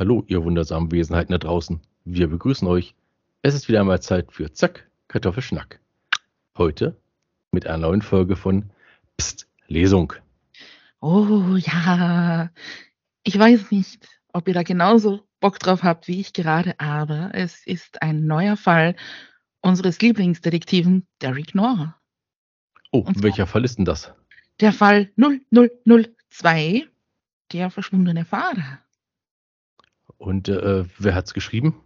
Hallo, ihr wundersamen Wesenheiten da draußen. Wir begrüßen euch. Es ist wieder einmal Zeit für Zack, Kartoffelschnack. Heute mit einer neuen Folge von Psst, Lesung. Oh ja, ich weiß nicht, ob ihr da genauso Bock drauf habt wie ich gerade, aber es ist ein neuer Fall unseres Lieblingsdetektiven Derek Noir. Oh, welcher Fall ist denn das? Der Fall 0002, der verschwundene Fahrer. Und äh, wer hat's geschrieben?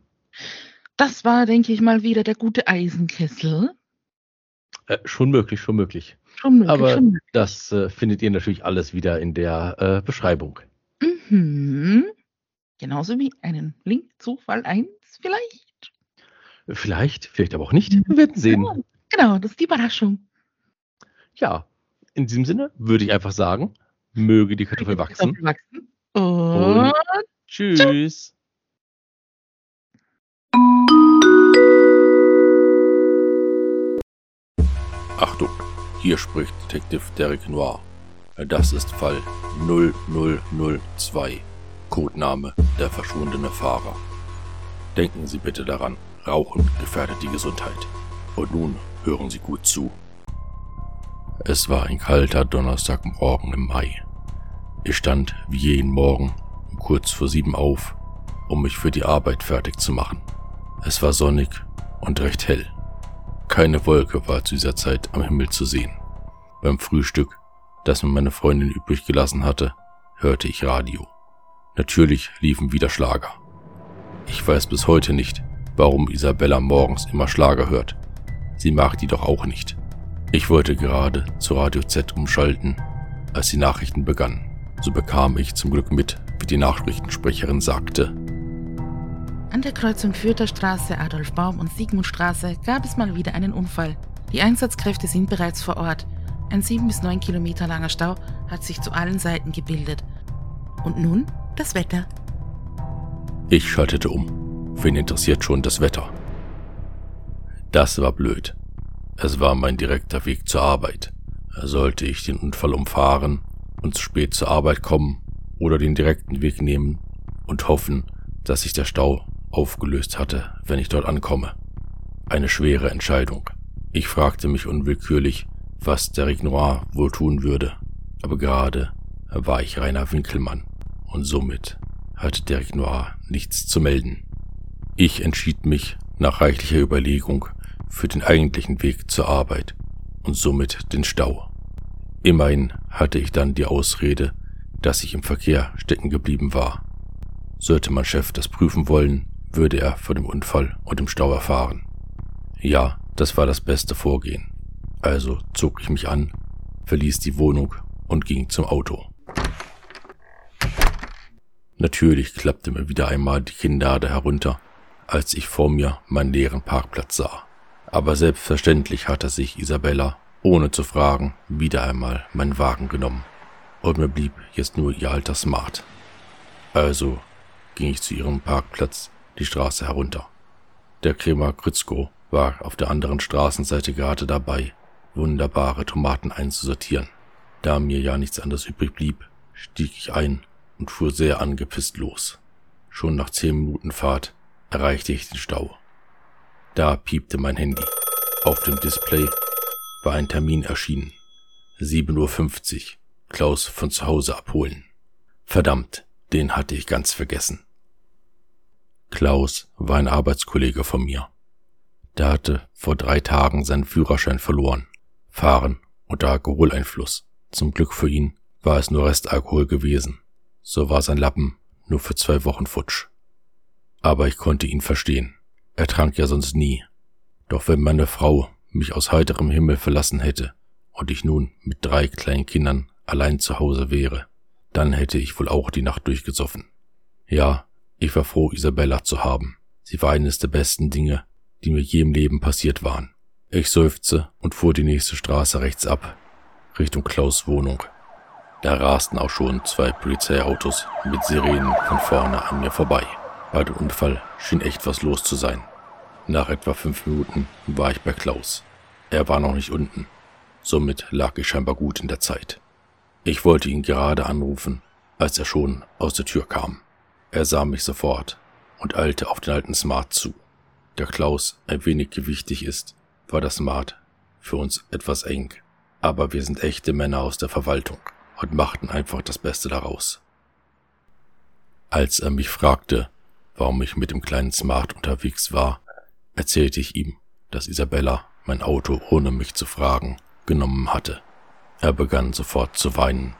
Das war, denke ich mal, wieder der gute Eisenkessel. Äh, schon möglich, schon möglich. Schon möglich, Aber schon möglich. das äh, findet ihr natürlich alles wieder in der äh, Beschreibung. Mhm. Genauso wie einen Link zu Fall 1 vielleicht. Vielleicht, vielleicht aber auch nicht. Wir werden sehen. Ja, genau, das ist die Überraschung. Ja, in diesem Sinne würde ich einfach sagen, möge die Kartoffel wachsen. wachsen. Und Tschüss. Achtung, hier spricht Detective Derek Noir. Das ist Fall 0002, Codename der verschwundene Fahrer. Denken Sie bitte daran, Rauchen gefährdet die Gesundheit. Und nun hören Sie gut zu. Es war ein kalter Donnerstagmorgen im Mai. Ich stand wie jeden Morgen kurz vor sieben auf, um mich für die Arbeit fertig zu machen. Es war sonnig und recht hell. Keine Wolke war zu dieser Zeit am Himmel zu sehen. Beim Frühstück, das mir meine Freundin übrig gelassen hatte, hörte ich Radio. Natürlich liefen wieder Schlager. Ich weiß bis heute nicht, warum Isabella morgens immer Schlager hört. Sie mag die doch auch nicht. Ich wollte gerade zu Radio Z umschalten, als die Nachrichten begannen. So bekam ich zum Glück mit, wie die Nachrichtensprecherin sagte. An der Kreuzung Fürther Straße, Adolf Baum und Sigmundstraße gab es mal wieder einen Unfall. Die Einsatzkräfte sind bereits vor Ort. Ein sieben bis neun Kilometer langer Stau hat sich zu allen Seiten gebildet. Und nun das Wetter. Ich schaltete um. Wen interessiert schon das Wetter? Das war blöd. Es war mein direkter Weg zur Arbeit. Sollte ich den Unfall umfahren und zu spät zur Arbeit kommen oder den direkten Weg nehmen und hoffen, dass sich der Stau aufgelöst hatte, wenn ich dort ankomme. Eine schwere Entscheidung. Ich fragte mich unwillkürlich, was der Noir wohl tun würde, aber gerade war ich reiner Winkelmann und somit hatte Derek Noir nichts zu melden. Ich entschied mich nach reichlicher Überlegung für den eigentlichen Weg zur Arbeit und somit den Stau. Immerhin hatte ich dann die Ausrede, dass ich im Verkehr stecken geblieben war. Sollte mein Chef das prüfen wollen, würde er vor dem Unfall und dem Stau erfahren. Ja, das war das beste Vorgehen. Also zog ich mich an, verließ die Wohnung und ging zum Auto. Natürlich klappte mir wieder einmal die Kinnlade herunter, als ich vor mir meinen leeren Parkplatz sah. Aber selbstverständlich hatte sich Isabella, ohne zu fragen, wieder einmal meinen Wagen genommen. Und mir blieb jetzt nur ihr alter Smart. Also ging ich zu ihrem Parkplatz die Straße herunter. Der Krämer Krützko war auf der anderen Straßenseite gerade dabei, wunderbare Tomaten einzusortieren. Da mir ja nichts anderes übrig blieb, stieg ich ein und fuhr sehr angepisst los. Schon nach zehn Minuten Fahrt erreichte ich den Stau. Da piepte mein Handy. Auf dem Display war ein Termin erschienen. 7.50 Uhr. Klaus von zu Hause abholen. Verdammt, den hatte ich ganz vergessen. Klaus war ein Arbeitskollege von mir. Der hatte vor drei Tagen seinen Führerschein verloren. Fahren unter Alkoholeinfluss. Zum Glück für ihn war es nur Restalkohol gewesen. So war sein Lappen nur für zwei Wochen futsch. Aber ich konnte ihn verstehen. Er trank ja sonst nie. Doch wenn meine Frau mich aus heiterem Himmel verlassen hätte und ich nun mit drei kleinen Kindern allein zu Hause wäre, dann hätte ich wohl auch die Nacht durchgesoffen. Ja, ich war froh, Isabella zu haben. Sie war eines der besten Dinge, die mir je im Leben passiert waren. Ich seufzte und fuhr die nächste Straße rechts ab, Richtung Klaus Wohnung. Da rasten auch schon zwei Polizeiautos mit Sirenen von vorne an mir vorbei. Bei dem Unfall schien echt was los zu sein. Nach etwa fünf Minuten war ich bei Klaus. Er war noch nicht unten. Somit lag ich scheinbar gut in der Zeit. Ich wollte ihn gerade anrufen, als er schon aus der Tür kam. Er sah mich sofort und eilte auf den alten Smart zu. Da Klaus ein wenig gewichtig ist, war das Smart für uns etwas eng, aber wir sind echte Männer aus der Verwaltung und machten einfach das Beste daraus. Als er mich fragte, warum ich mit dem kleinen Smart unterwegs war, erzählte ich ihm, dass Isabella mein Auto ohne mich zu fragen genommen hatte. Er begann sofort zu weinen.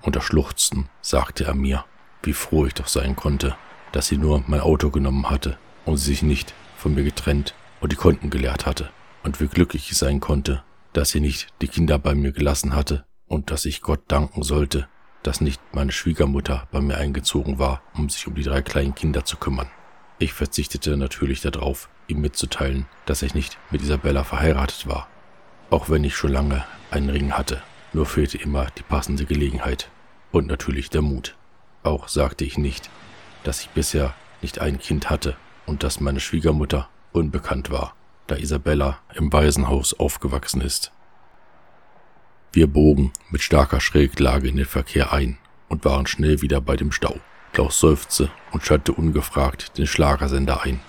Unter Schluchzen sagte er mir, wie froh ich doch sein konnte, dass sie nur mein Auto genommen hatte und sich nicht von mir getrennt und die Konten geleert hatte, und wie glücklich ich sein konnte, dass sie nicht die Kinder bei mir gelassen hatte und dass ich Gott danken sollte, dass nicht meine Schwiegermutter bei mir eingezogen war, um sich um die drei kleinen Kinder zu kümmern. Ich verzichtete natürlich darauf, ihm mitzuteilen, dass ich nicht mit Isabella verheiratet war, auch wenn ich schon lange einen Ring hatte, nur fehlte immer die passende Gelegenheit und natürlich der Mut. Auch sagte ich nicht, dass ich bisher nicht ein Kind hatte und dass meine Schwiegermutter unbekannt war, da Isabella im Waisenhaus aufgewachsen ist. Wir bogen mit starker Schräglage in den Verkehr ein und waren schnell wieder bei dem Stau. Klaus seufzte und schaltete ungefragt den Schlagersender ein.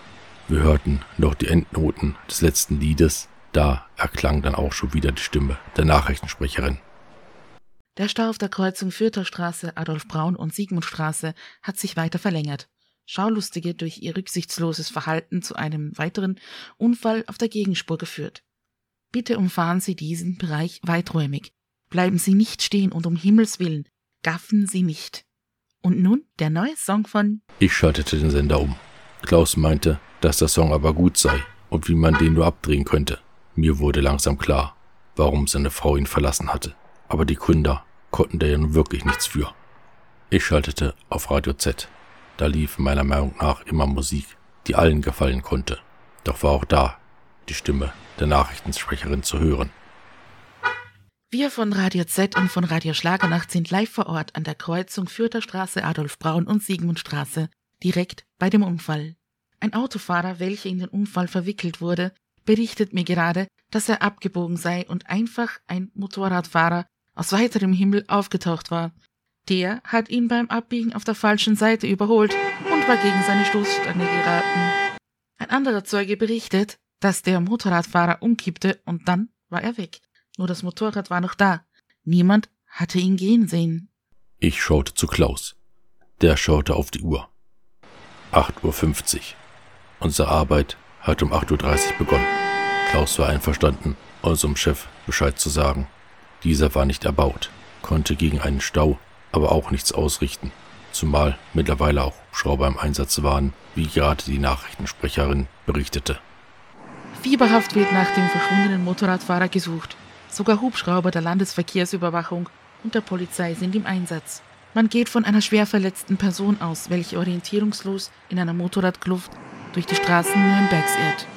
Wir hörten noch die Endnoten des letzten Liedes, da erklang dann auch schon wieder die Stimme der Nachrichtensprecherin. Der Stau auf der Kreuzung Fürther Straße, Adolf Braun und Sigmundstraße hat sich weiter verlängert. Schaulustige durch ihr rücksichtsloses Verhalten zu einem weiteren Unfall auf der Gegenspur geführt. Bitte umfahren Sie diesen Bereich weiträumig. Bleiben Sie nicht stehen und um Himmels willen, gaffen Sie nicht. Und nun der neue Song von. Ich schaltete den Sender um. Klaus meinte, dass der Song aber gut sei und wie man den nur abdrehen könnte. Mir wurde langsam klar, warum seine Frau ihn verlassen hatte. Aber die Gründer konnten da ja nun wirklich nichts für. Ich schaltete auf Radio Z. Da lief meiner Meinung nach immer Musik, die allen gefallen konnte. Doch war auch da die Stimme der Nachrichtensprecherin zu hören. Wir von Radio Z und von Radio Schlagernacht sind live vor Ort an der Kreuzung Fürther Straße, Adolf Braun und Sigmundstraße, direkt bei dem Unfall. Ein Autofahrer, welcher in den Unfall verwickelt wurde, berichtet mir gerade, dass er abgebogen sei und einfach ein Motorradfahrer aus weiterem Himmel aufgetaucht war. Der hat ihn beim Abbiegen auf der falschen Seite überholt und war gegen seine Stoßstange geraten. Ein anderer Zeuge berichtet, dass der Motorradfahrer umkippte und dann war er weg. Nur das Motorrad war noch da. Niemand hatte ihn gehen sehen. Ich schaute zu Klaus. Der schaute auf die Uhr. 8.50 Uhr. Unsere Arbeit hat um 8.30 Uhr begonnen. Klaus war einverstanden, unserem Chef Bescheid zu sagen. Dieser war nicht erbaut, konnte gegen einen Stau aber auch nichts ausrichten, zumal mittlerweile auch Hubschrauber im Einsatz waren, wie gerade die Nachrichtensprecherin berichtete. Fieberhaft wird nach dem verschwundenen Motorradfahrer gesucht. Sogar Hubschrauber der Landesverkehrsüberwachung und der Polizei sind im Einsatz. Man geht von einer schwer verletzten Person aus, welche orientierungslos in einer Motorradkluft durch die Straßen Nürnbergs irrt.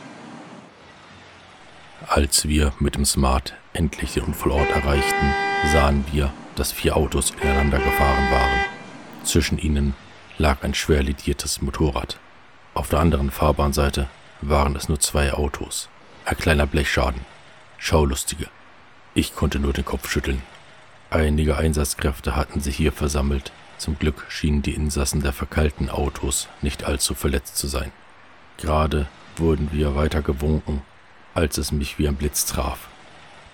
Als wir mit dem Smart endlich den Unfallort erreichten, sahen wir, dass vier Autos ineinander gefahren waren. Zwischen ihnen lag ein schwer lidiertes Motorrad. Auf der anderen Fahrbahnseite waren es nur zwei Autos. Ein kleiner Blechschaden. Schaulustige. Ich konnte nur den Kopf schütteln. Einige Einsatzkräfte hatten sich hier versammelt. Zum Glück schienen die Insassen der verkeilten Autos nicht allzu verletzt zu sein. Gerade wurden wir weiter gewunken, als es mich wie ein Blitz traf.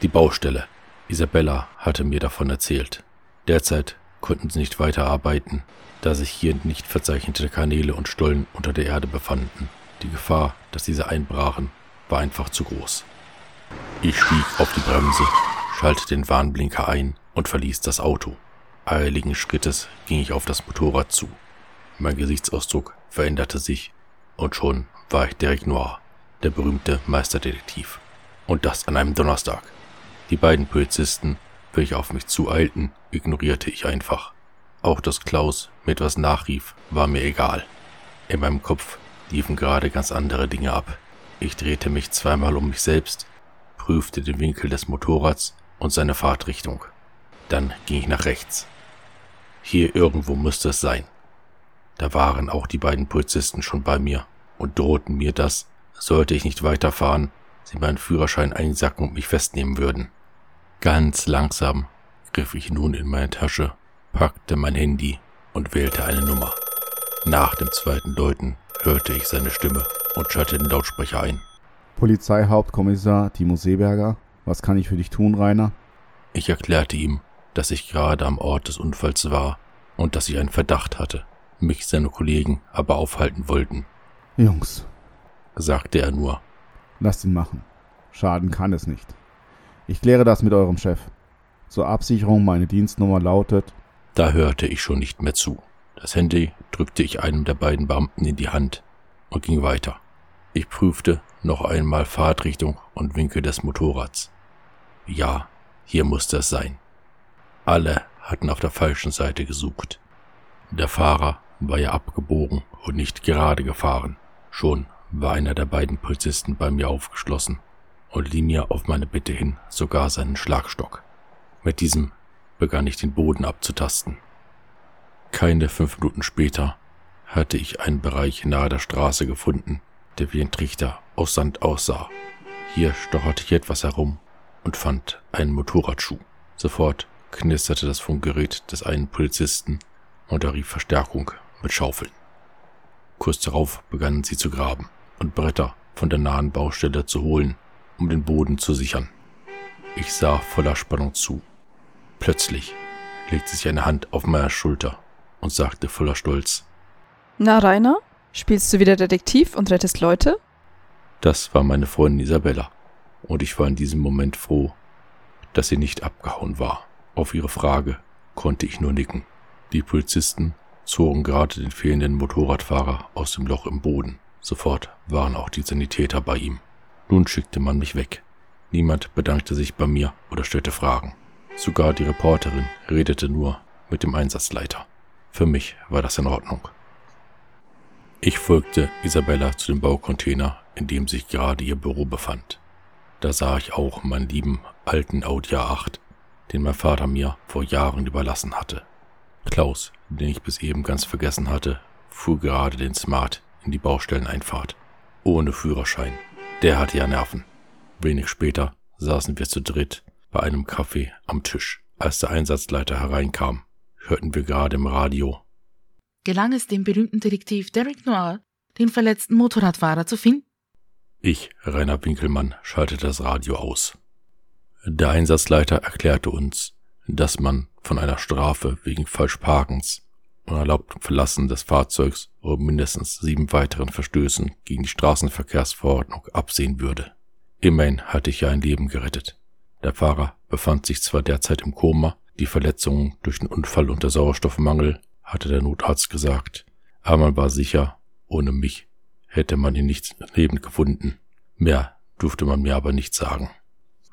Die Baustelle. Isabella hatte mir davon erzählt. Derzeit konnten sie nicht weiterarbeiten, da sich hier nicht verzeichnete Kanäle und Stollen unter der Erde befanden. Die Gefahr, dass diese einbrachen, war einfach zu groß. Ich stieg auf die Bremse, schaltete den Warnblinker ein und verließ das Auto. Eiligen Schrittes ging ich auf das Motorrad zu. Mein Gesichtsausdruck veränderte sich und schon war ich Derek Noir, der berühmte Meisterdetektiv. Und das an einem Donnerstag. Die beiden Polizisten, welche auf mich zueilten, ignorierte ich einfach. Auch dass Klaus mir etwas nachrief, war mir egal. In meinem Kopf liefen gerade ganz andere Dinge ab. Ich drehte mich zweimal um mich selbst, prüfte den Winkel des Motorrads und seine Fahrtrichtung. Dann ging ich nach rechts. Hier irgendwo müsste es sein. Da waren auch die beiden Polizisten schon bei mir und drohten mir, dass, sollte ich nicht weiterfahren, sie meinen Führerschein einsacken und mich festnehmen würden. Ganz langsam griff ich nun in meine Tasche, packte mein Handy und wählte eine Nummer. Nach dem zweiten Läuten hörte ich seine Stimme und schaltete den Lautsprecher ein. Polizeihauptkommissar Timo Seeberger, was kann ich für dich tun, Rainer? Ich erklärte ihm, dass ich gerade am Ort des Unfalls war und dass ich einen Verdacht hatte, mich seine Kollegen aber aufhalten wollten. Jungs, sagte er nur. Lasst ihn machen. Schaden kann es nicht. Ich kläre das mit eurem Chef. Zur Absicherung meine Dienstnummer lautet. Da hörte ich schon nicht mehr zu. Das Handy drückte ich einem der beiden Beamten in die Hand und ging weiter. Ich prüfte noch einmal Fahrtrichtung und Winkel des Motorrads. Ja, hier musste es sein. Alle hatten auf der falschen Seite gesucht. Der Fahrer war ja abgebogen und nicht gerade gefahren. Schon war einer der beiden Polizisten bei mir aufgeschlossen und lieh mir auf meine Bitte hin sogar seinen Schlagstock. Mit diesem begann ich den Boden abzutasten. Keine fünf Minuten später hatte ich einen Bereich nahe der Straße gefunden, der wie ein Trichter aus Sand aussah. Hier stocherte ich etwas herum und fand einen Motorradschuh. Sofort knisterte das Funkgerät des einen Polizisten und er rief Verstärkung mit Schaufeln. Kurz darauf begannen sie zu graben und Bretter von der nahen Baustelle zu holen, um den Boden zu sichern. Ich sah voller Spannung zu. Plötzlich legte sich eine Hand auf meine Schulter und sagte voller Stolz Na, Rainer, spielst du wieder Detektiv und rettest Leute? Das war meine Freundin Isabella, und ich war in diesem Moment froh, dass sie nicht abgehauen war. Auf ihre Frage konnte ich nur nicken. Die Polizisten zogen gerade den fehlenden Motorradfahrer aus dem Loch im Boden. Sofort waren auch die Sanitäter bei ihm. Nun schickte man mich weg. Niemand bedankte sich bei mir oder stellte Fragen. Sogar die Reporterin redete nur mit dem Einsatzleiter. Für mich war das in Ordnung. Ich folgte Isabella zu dem Baucontainer, in dem sich gerade ihr Büro befand. Da sah ich auch meinen lieben alten Audi A8, den mein Vater mir vor Jahren überlassen hatte. Klaus, den ich bis eben ganz vergessen hatte, fuhr gerade den Smart in die Baustelleneinfahrt. Ohne Führerschein. Der hatte ja Nerven. Wenig später saßen wir zu dritt bei einem Kaffee am Tisch. Als der Einsatzleiter hereinkam, hörten wir gerade im Radio. Gelang es dem berühmten Detektiv Derek Noir, den verletzten Motorradfahrer zu finden? Ich, Rainer Winkelmann, schaltete das Radio aus. Der Einsatzleiter erklärte uns, dass man von einer Strafe wegen Falschparkens unerlaubtem Verlassen des Fahrzeugs oder mindestens sieben weiteren Verstößen gegen die Straßenverkehrsverordnung absehen würde. Immerhin hatte ich ja ein Leben gerettet. Der Fahrer befand sich zwar derzeit im Koma, die Verletzungen durch den Unfall und der Sauerstoffmangel, hatte der Notarzt gesagt, aber man war sicher, ohne mich hätte man ihn nicht lebend gefunden. Mehr durfte man mir aber nicht sagen.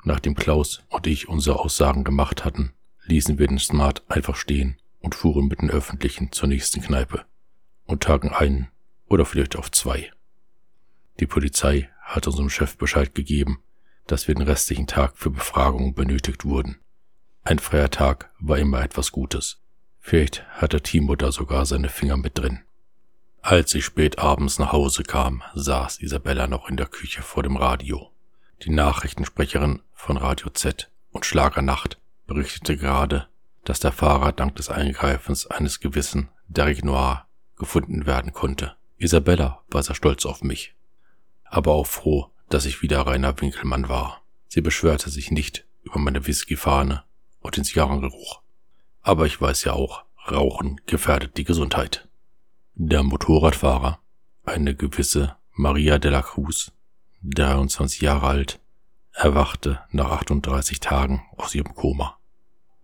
Nachdem Klaus und ich unsere Aussagen gemacht hatten, ließen wir den Smart einfach stehen und fuhren mit den Öffentlichen zur nächsten Kneipe und tagen einen oder vielleicht auf zwei. Die Polizei hat unserem Chef Bescheid gegeben, dass wir den restlichen Tag für Befragungen benötigt wurden. Ein freier Tag war immer etwas Gutes. Vielleicht hatte Timo da sogar seine Finger mit drin. Als ich spät abends nach Hause kam, saß Isabella noch in der Küche vor dem Radio. Die Nachrichtensprecherin von Radio Z und Schlagernacht berichtete gerade, dass der Fahrer dank des Eingreifens eines gewissen Derek Noir gefunden werden konnte. Isabella war sehr stolz auf mich, aber auch froh, dass ich wieder Rainer Winkelmann war. Sie beschwerte sich nicht über meine Whiskyfahne und den Zigarrengeruch. Aber ich weiß ja auch, Rauchen gefährdet die Gesundheit. Der Motorradfahrer, eine gewisse Maria de la Cruz, 23 Jahre alt, erwachte nach 38 Tagen aus ihrem Koma.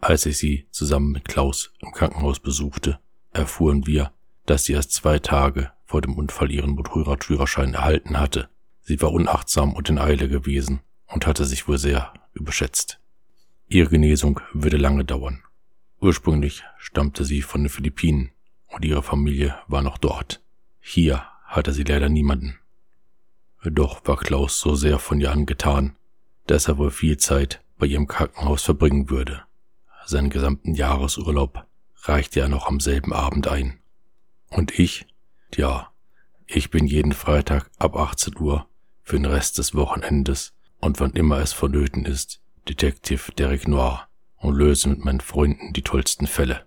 Als ich sie zusammen mit Klaus im Krankenhaus besuchte, erfuhren wir, dass sie erst zwei Tage vor dem Unfall ihren Motorradführerschein erhalten hatte. Sie war unachtsam und in Eile gewesen und hatte sich wohl sehr überschätzt. Ihre Genesung würde lange dauern. Ursprünglich stammte sie von den Philippinen und ihre Familie war noch dort. Hier hatte sie leider niemanden. Doch war Klaus so sehr von ihr angetan, dass er wohl viel Zeit bei ihrem Krankenhaus verbringen würde. Seinen gesamten Jahresurlaub reichte er noch am selben Abend ein. Und ich? Tja, ich bin jeden Freitag ab 18 Uhr für den Rest des Wochenendes und wann immer es vonnöten ist, Detective Derek Noir und löse mit meinen Freunden die tollsten Fälle.